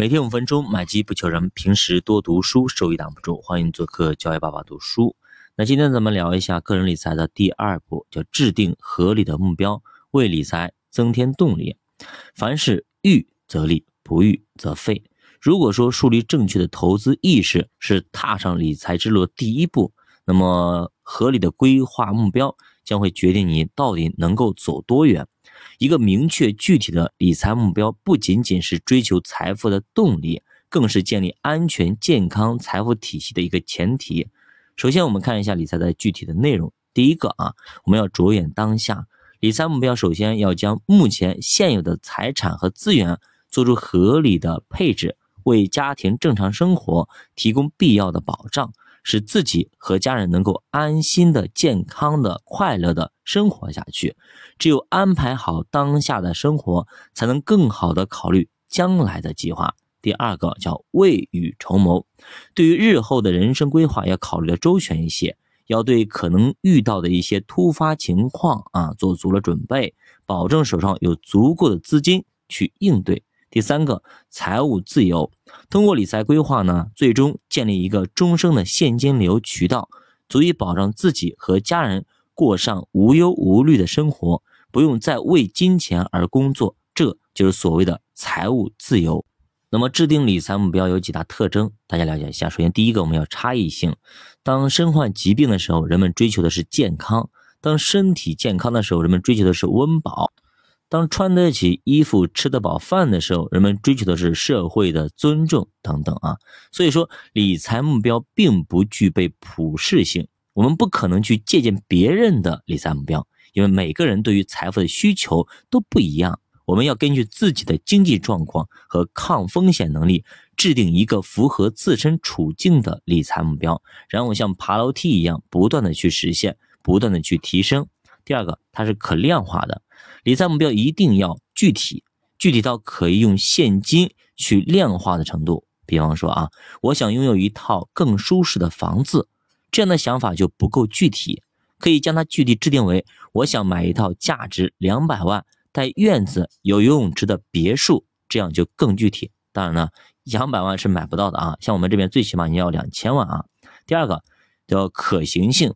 每天五分钟，买基不求人。平时多读书，收益挡不住。欢迎做客教育爸爸读书。那今天咱们聊一下个人理财的第二步，叫制定合理的目标，为理财增添动力。凡事预则立，不预则废。如果说树立正确的投资意识是踏上理财之路的第一步，那么合理的规划目标将会决定你到底能够走多远。一个明确具体的理财目标，不仅仅是追求财富的动力，更是建立安全健康财富体系的一个前提。首先，我们看一下理财的具体的内容。第一个啊，我们要着眼当下，理财目标首先要将目前现有的财产和资源做出合理的配置，为家庭正常生活提供必要的保障。使自己和家人能够安心的、健康的、快乐的生活下去。只有安排好当下的生活，才能更好的考虑将来的计划。第二个叫未雨绸缪，对于日后的人生规划要考虑的周全一些，要对可能遇到的一些突发情况啊做足了准备，保证手上有足够的资金去应对。第三个，财务自由，通过理财规划呢，最终建立一个终生的现金流渠道，足以保障自己和家人过上无忧无虑的生活，不用再为金钱而工作，这就是所谓的财务自由。那么，制定理财目标有几大特征，大家了解一下。首先，第一个，我们要差异性。当身患疾病的时候，人们追求的是健康；当身体健康的时候，人们追求的是温饱。当穿得起衣服、吃得饱饭的时候，人们追求的是社会的尊重等等啊。所以说，理财目标并不具备普适性，我们不可能去借鉴别人的理财目标，因为每个人对于财富的需求都不一样。我们要根据自己的经济状况和抗风险能力，制定一个符合自身处境的理财目标，然后像爬楼梯一样，不断的去实现，不断的去提升。第二个，它是可量化的。理财目标一定要具体，具体到可以用现金去量化的程度。比方说啊，我想拥有一套更舒适的房子，这样的想法就不够具体，可以将它具体制定为：我想买一套价值两百万、带院子、有游泳池的别墅，这样就更具体。当然呢，两百万是买不到的啊，像我们这边最起码你要两千万啊。第二个叫可行性，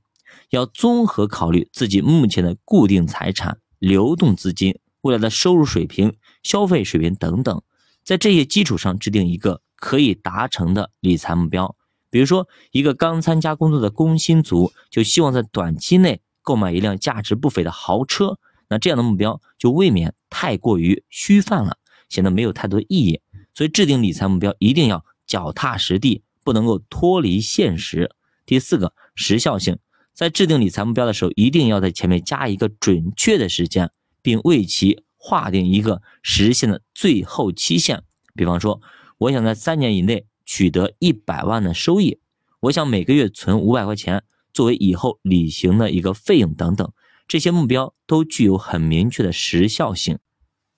要综合考虑自己目前的固定财产。流动资金、未来的收入水平、消费水平等等，在这些基础上制定一个可以达成的理财目标。比如说，一个刚参加工作的工薪族就希望在短期内购买一辆价值不菲的豪车，那这样的目标就未免太过于虚泛了，显得没有太多意义。所以，制定理财目标一定要脚踏实地，不能够脱离现实。第四个，时效性。在制定理财目标的时候，一定要在前面加一个准确的时间，并为其划定一个实现的最后期限。比方说，我想在三年以内取得一百万的收益，我想每个月存五百块钱作为以后旅行的一个费用等等，这些目标都具有很明确的时效性。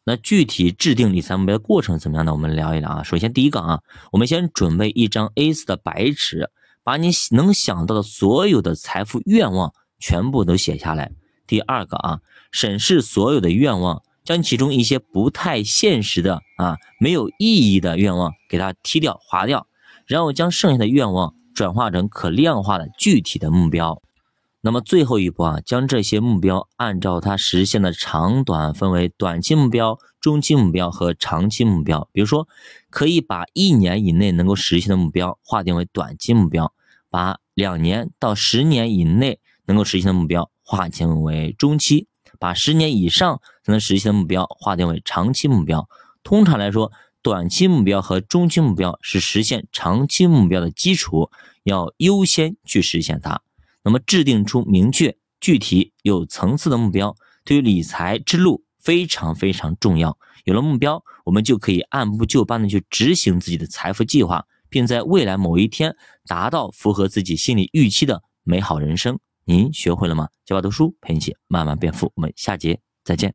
那具体制定理财目标的过程怎么样呢？我们聊一聊啊。首先，第一个啊，我们先准备一张 A4 的白纸。把你能想到的所有的财富愿望全部都写下来。第二个啊，审视所有的愿望，将其中一些不太现实的啊、没有意义的愿望给它踢掉、划掉，然后将剩下的愿望转化成可量化的具体的目标。那么最后一步啊，将这些目标按照它实现的长短分为短期目标、中期目标和长期目标。比如说，可以把一年以内能够实现的目标划定为短期目标，把两年到十年以内能够实现的目标划定为中期，把十年以上才能实现的目标划定为长期目标。通常来说，短期目标和中期目标是实现长期目标的基础，要优先去实现它。那么，制定出明确、具体、有层次的目标，对于理财之路非常非常重要。有了目标，我们就可以按部就班的去执行自己的财富计划，并在未来某一天达到符合自己心理预期的美好人生。您学会了吗？教爸读书陪你一起慢慢变富。我们下节再见。